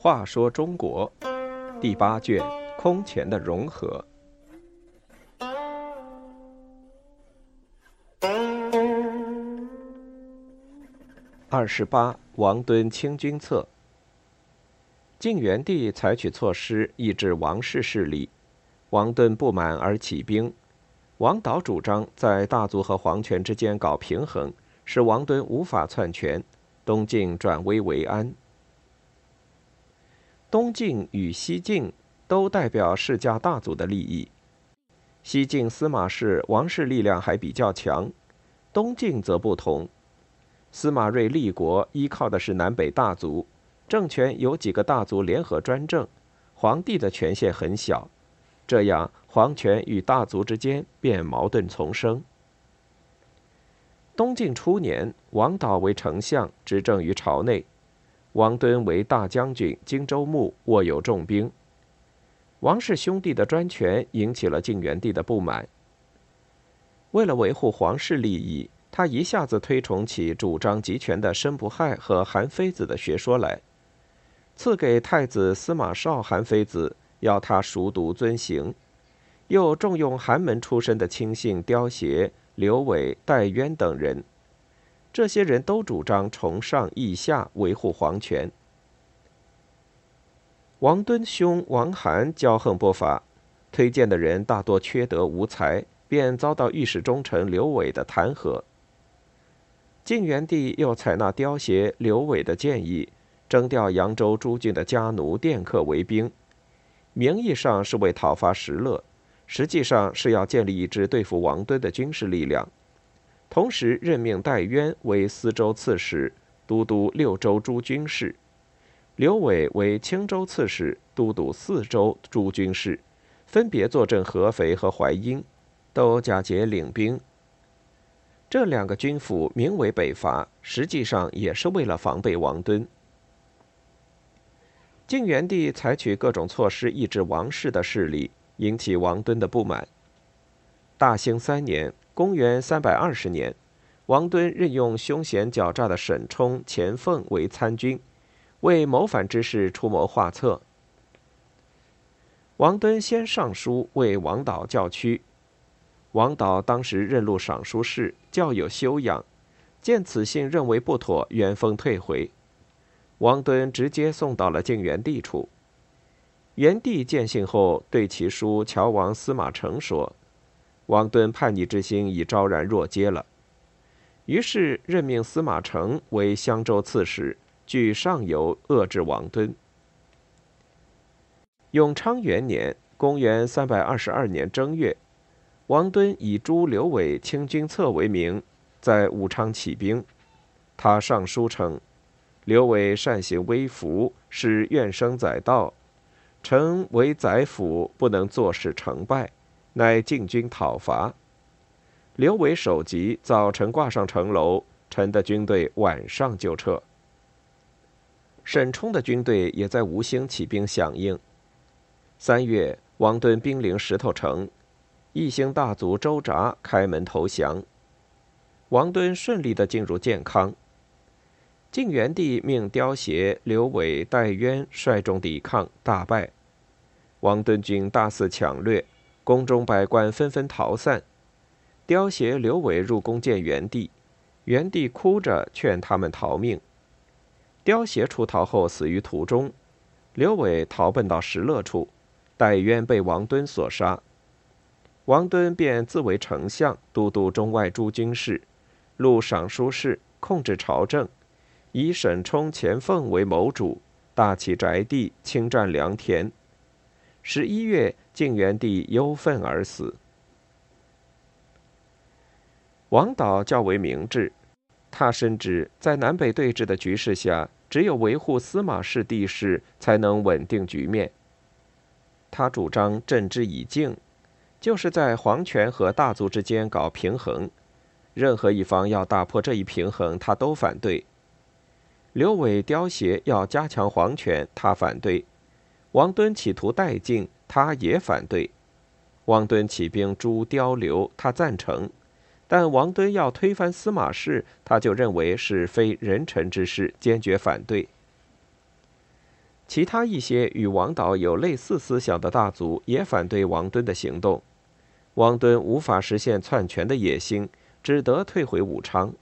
话说中国第八卷空前的融合。二十八，王敦清君侧。晋元帝采取措施抑制王室势力，王敦不满而起兵。王导主张在大族和皇权之间搞平衡，使王敦无法篡权，东晋转危为安。东晋与西晋都代表世家大族的利益，西晋司马氏王室力量还比较强，东晋则不同。司马睿立国依靠的是南北大族，政权由几个大族联合专政，皇帝的权限很小，这样皇权与大族之间便矛盾丛生。东晋初年，王导为丞相，执政于朝内；王敦为大将军、荆州牧，握有重兵。王氏兄弟的专权引起了晋元帝的不满。为了维护皇室利益。他一下子推崇起主张集权的申不害和韩非子的学说来，赐给太子司马绍韩非子，要他熟读遵行；又重用寒门出身的亲信刁协、刘伟、戴渊等人，这些人都主张崇上抑下，维护皇权。王敦兄王涵骄横不法，推荐的人大多缺德无才，便遭到御史中丞刘伟的弹劾。晋元帝又采纳刁协、刘伟的建议，征调扬州诸郡的家奴佃客为兵，名义上是为讨伐石勒，实际上是要建立一支对付王敦的军事力量。同时任命戴渊为司州刺史，都督六州诸军事；刘伟为青州刺史，都督四州诸军事，分别坐镇合肥和淮阴，都假节领兵。这两个军府名为北伐，实际上也是为了防备王敦。晋元帝采取各种措施抑制王室的势力，引起王敦的不满。大兴三年（公元320年），王敦任用凶险狡诈的沈冲、钱凤为参军，为谋反之事出谋划策。王敦先上书为王导教屈。王导当时任录尚书事，较有修养，见此信认为不妥，原封退回。王敦直接送到了晋元帝处。元帝见信后，对其叔乔王司马承说：“王敦叛逆之心已昭然若揭了。”于是任命司马承为襄州刺史，据上游遏制王敦。永昌元年（公元322年正月）。王敦以诛刘伟清君侧为名，在武昌起兵。他上书称：“刘伟善行微服，使怨声载道。臣为宰辅，不能坐视成败，乃进军讨伐。刘伟首级，早晨挂上城楼，臣的军队晚上就撤。沈冲的军队也在吴兴起兵响应。三月，王敦兵临石头城。”异姓大族周札开门投降，王敦顺利的进入建康。晋元帝命刁协、刘伟、戴渊率众抵抗，大败。王敦军大肆抢掠，宫中百官纷纷逃散。刁协、刘伟入宫见元帝，元帝哭着劝他们逃命。刁协出逃后死于途中，刘伟逃奔到石勒处，戴渊被王敦所杀。王敦便自为丞相，都督中外诸军事，录尚书事，控制朝政，以沈冲、钱凤为谋主，大起宅地，侵占良田。十一月，晋元帝忧愤而死。王导较为明智，他深知在南北对峙的局势下，只有维护司马氏地势，才能稳定局面。他主张镇之以静。就是在皇权和大族之间搞平衡，任何一方要打破这一平衡，他都反对。刘伟、刁协要加强皇权，他反对；王敦企图代晋，他也反对。王敦起兵诛刁刘，他赞成；但王敦要推翻司马氏，他就认为是非人臣之事，坚决反对。其他一些与王导有类似思想的大族也反对王敦的行动，王敦无法实现篡权的野心，只得退回武昌。